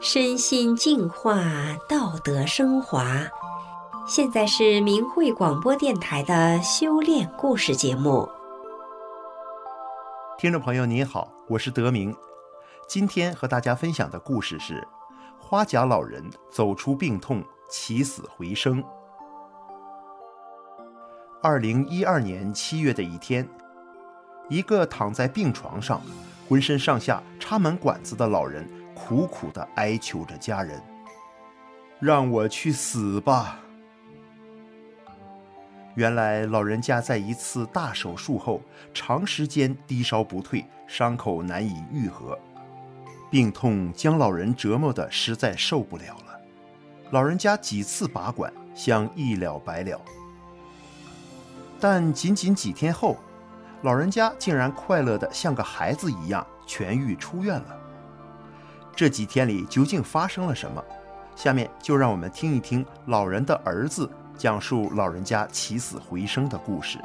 身心净化，道德升华。现在是明慧广播电台的修炼故事节目。听众朋友您好，我是德明。今天和大家分享的故事是：花甲老人走出病痛，起死回生。二零一二年七月的一天，一个躺在病床上，浑身上下插满管子的老人。苦苦地哀求着家人：“让我去死吧！”原来老人家在一次大手术后，长时间低烧不退，伤口难以愈合，病痛将老人折磨得实在受不了了。老人家几次拔管，想一了百了，但仅仅几天后，老人家竟然快乐的像个孩子一样痊愈出院了。这几天里究竟发生了什么？下面就让我们听一听老人的儿子讲述老人家起死回生的故事。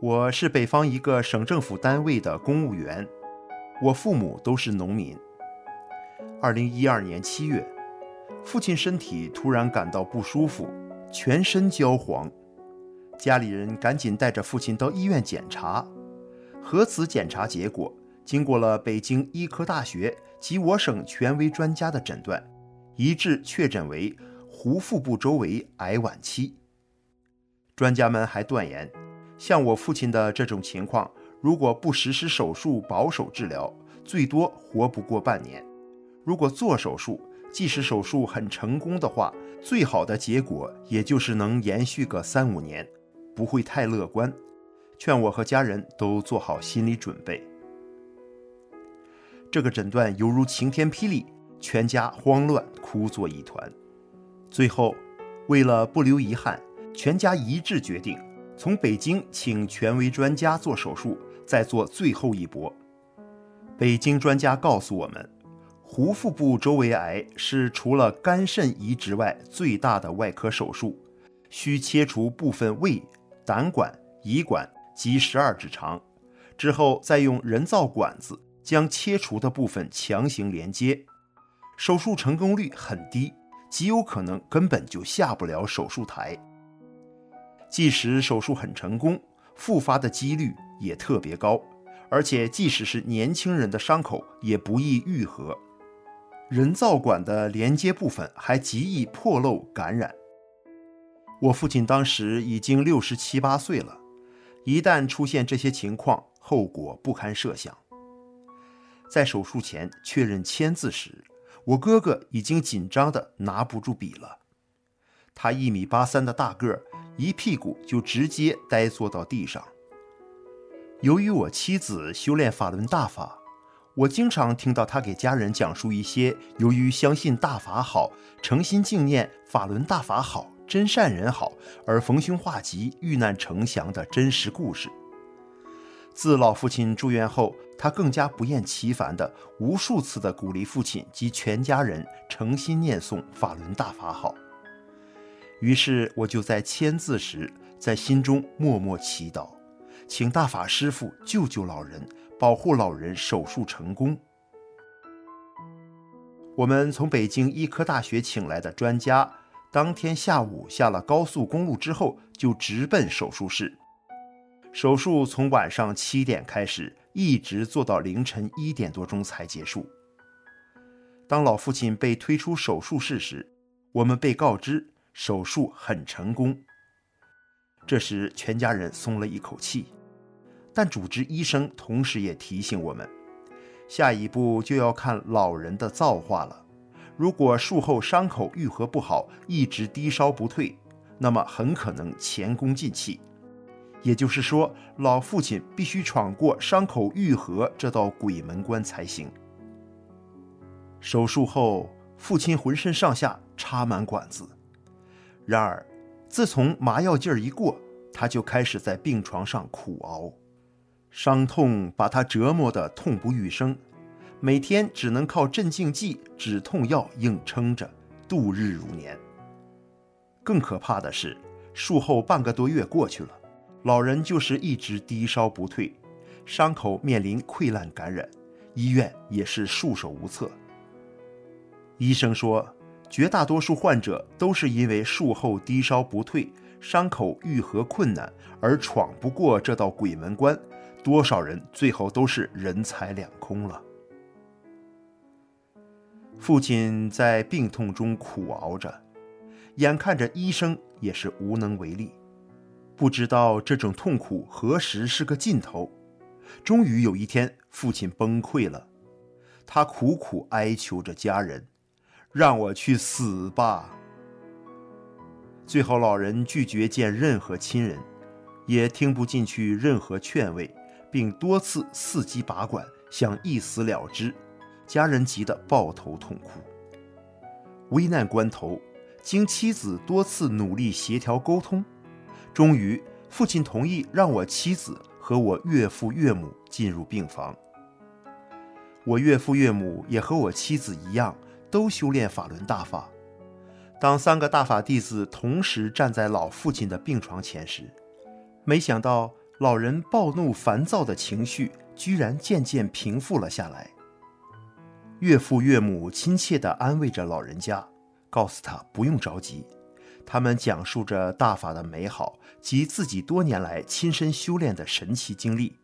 我是北方一个省政府单位的公务员，我父母都是农民。二零一二年七月。父亲身体突然感到不舒服，全身焦黄，家里人赶紧带着父亲到医院检查。核磁检查结果经过了北京医科大学及我省权威专家的诊断，一致确诊为壶腹部周围癌晚期。专家们还断言，像我父亲的这种情况，如果不实施手术保守治疗，最多活不过半年；如果做手术，即使手术很成功的话，最好的结果也就是能延续个三五年，不会太乐观。劝我和家人都做好心理准备。这个诊断犹如晴天霹雳，全家慌乱，哭作一团。最后，为了不留遗憾，全家一致决定从北京请权威专家做手术，再做最后一搏。北京专家告诉我们。壶腹部周围癌是除了肝肾移植外最大的外科手术，需切除部分胃、胆管、胰管及十二指肠，之后再用人造管子将切除的部分强行连接。手术成功率很低，极有可能根本就下不了手术台。即使手术很成功，复发的几率也特别高，而且即使是年轻人的伤口也不易愈合。人造管的连接部分还极易破漏感染。我父亲当时已经六十七八岁了，一旦出现这些情况，后果不堪设想。在手术前确认签字时，我哥哥已经紧张得拿不住笔了。他一米八三的大个儿，一屁股就直接呆坐到地上。由于我妻子修炼法轮大法。我经常听到他给家人讲述一些由于相信大法好、诚心敬念法轮大法好、真善人好而逢凶化吉、遇难成祥的真实故事。自老父亲住院后，他更加不厌其烦地无数次地鼓励父亲及全家人诚心念诵法轮大法好。于是我就在签字时，在心中默默祈祷，请大法师父救救老人。保护老人手术成功。我们从北京医科大学请来的专家，当天下午下了高速公路之后，就直奔手术室。手术从晚上七点开始，一直做到凌晨一点多钟才结束。当老父亲被推出手术室时，我们被告知手术很成功。这时，全家人松了一口气。但主治医生同时也提醒我们，下一步就要看老人的造化了。如果术后伤口愈合不好，一直低烧不退，那么很可能前功尽弃。也就是说，老父亲必须闯过伤口愈合这道鬼门关才行。手术后，父亲浑身上下插满管子，然而，自从麻药劲儿一过，他就开始在病床上苦熬。伤痛把他折磨得痛不欲生，每天只能靠镇静剂、止痛药硬撑着度日如年。更可怕的是，术后半个多月过去了，老人就是一直低烧不退，伤口面临溃烂感染，医院也是束手无策。医生说，绝大多数患者都是因为术后低烧不退，伤口愈合困难而闯不过这道鬼门关，多少人最后都是人财两空了。父亲在病痛中苦熬着，眼看着医生也是无能为力，不知道这种痛苦何时是个尽头。终于有一天，父亲崩溃了，他苦苦哀求着家人：“让我去死吧。”最后，老人拒绝见任何亲人，也听不进去任何劝慰，并多次伺机拔管，想一死了之。家人急得抱头痛哭。危难关头，经妻子多次努力协调沟通，终于父亲同意让我妻子和我岳父岳母进入病房。我岳父岳母也和我妻子一样，都修炼法轮大法。当三个大法弟子同时站在老父亲的病床前时，没想到老人暴怒烦躁的情绪居然渐渐平复了下来。岳父岳母亲切地安慰着老人家，告诉他不用着急。他们讲述着大法的美好及自己多年来亲身修炼的神奇经历，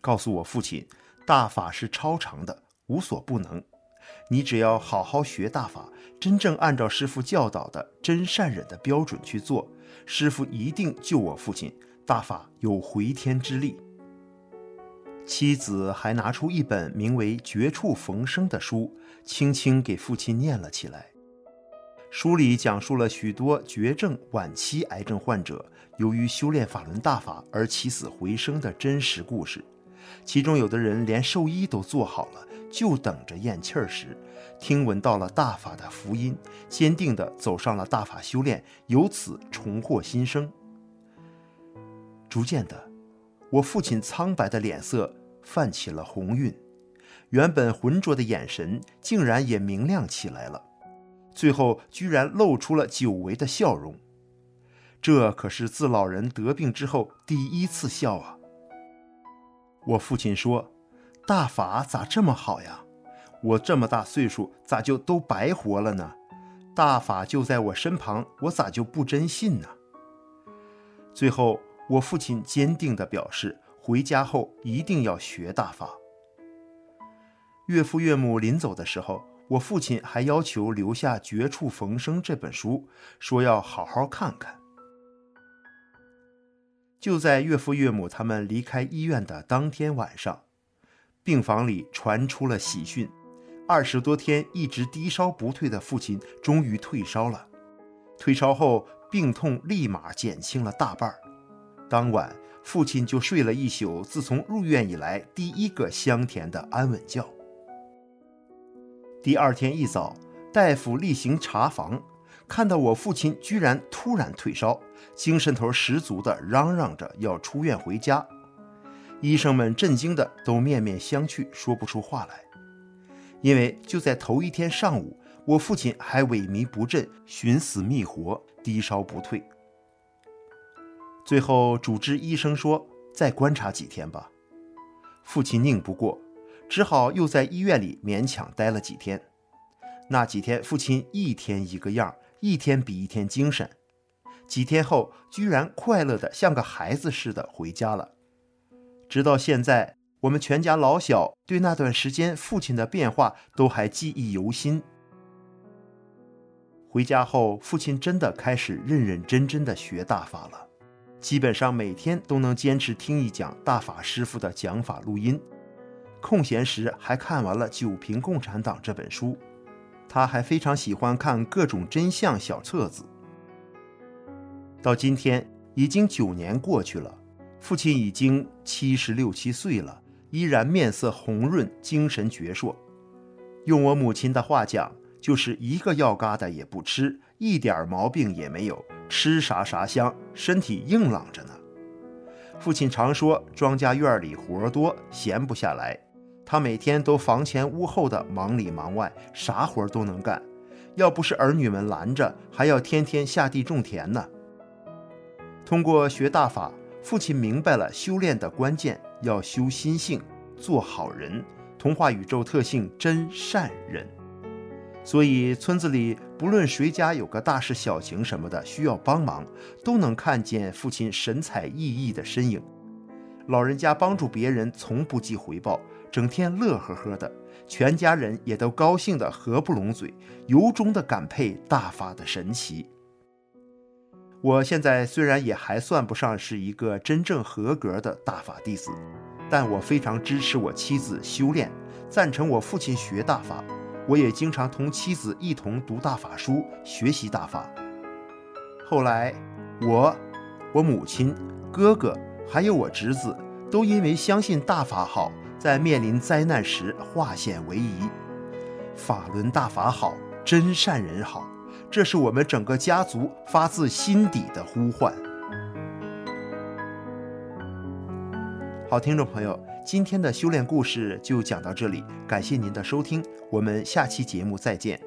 告诉我父亲，大法是超常的，无所不能。你只要好好学大法，真正按照师父教导的真善忍的标准去做，师父一定救我父亲。大法有回天之力。妻子还拿出一本名为《绝处逢生》的书，轻轻给父亲念了起来。书里讲述了许多绝症晚期癌症患者由于修炼法轮大法而起死回生的真实故事。其中有的人连寿衣都做好了，就等着咽气儿时，听闻到了大法的福音，坚定地走上了大法修炼，由此重获新生。逐渐的，我父亲苍白的脸色。泛起了红晕，原本浑浊的眼神竟然也明亮起来了，最后居然露出了久违的笑容。这可是自老人得病之后第一次笑啊！我父亲说：“大法咋这么好呀？我这么大岁数，咋就都白活了呢？大法就在我身旁，我咋就不真信呢？”最后，我父亲坚定地表示。回家后一定要学大法。岳父岳母临走的时候，我父亲还要求留下《绝处逢生》这本书，说要好好看看。就在岳父岳母他们离开医院的当天晚上，病房里传出了喜讯：二十多天一直低烧不退的父亲终于退烧了。退烧后，病痛立马减轻了大半。当晚。父亲就睡了一宿，自从入院以来第一个香甜的安稳觉。第二天一早，大夫例行查房，看到我父亲居然突然退烧，精神头十足的嚷嚷着要出院回家。医生们震惊的都面面相觑，说不出话来。因为就在头一天上午，我父亲还萎靡不振，寻死觅活，低烧不退。最后，主治医生说：“再观察几天吧。”父亲拧不过，只好又在医院里勉强待了几天。那几天，父亲一天一个样，一天比一天精神。几天后，居然快乐得像个孩子似的回家了。直到现在，我们全家老小对那段时间父亲的变化都还记忆犹新。回家后，父亲真的开始认认真真的学大法了。基本上每天都能坚持听一讲大法师父的讲法录音，空闲时还看完了《九评共产党》这本书。他还非常喜欢看各种真相小册子。到今天已经九年过去了，父亲已经七十六七岁了，依然面色红润，精神矍铄。用我母亲的话讲，就是一个药疙瘩也不吃，一点毛病也没有。吃啥啥香，身体硬朗着呢。父亲常说，庄稼院里活多，闲不下来。他每天都房前屋后的忙里忙外，啥活都能干。要不是儿女们拦着，还要天天下地种田呢。通过学大法，父亲明白了修炼的关键，要修心性，做好人，同化宇宙特性真善人。所以村子里不论谁家有个大事小情什么的需要帮忙，都能看见父亲神采奕奕的身影。老人家帮助别人从不计回报，整天乐呵呵的。全家人也都高兴得合不拢嘴，由衷的感佩大法的神奇。我现在虽然也还算不上是一个真正合格的大法弟子，但我非常支持我妻子修炼，赞成我父亲学大法。我也经常同妻子一同读大法书，学习大法。后来，我、我母亲、哥哥还有我侄子，都因为相信大法好。在面临灾难时化险为夷，法轮大法好，真善人好，这是我们整个家族发自心底的呼唤。好，听众朋友，今天的修炼故事就讲到这里，感谢您的收听，我们下期节目再见。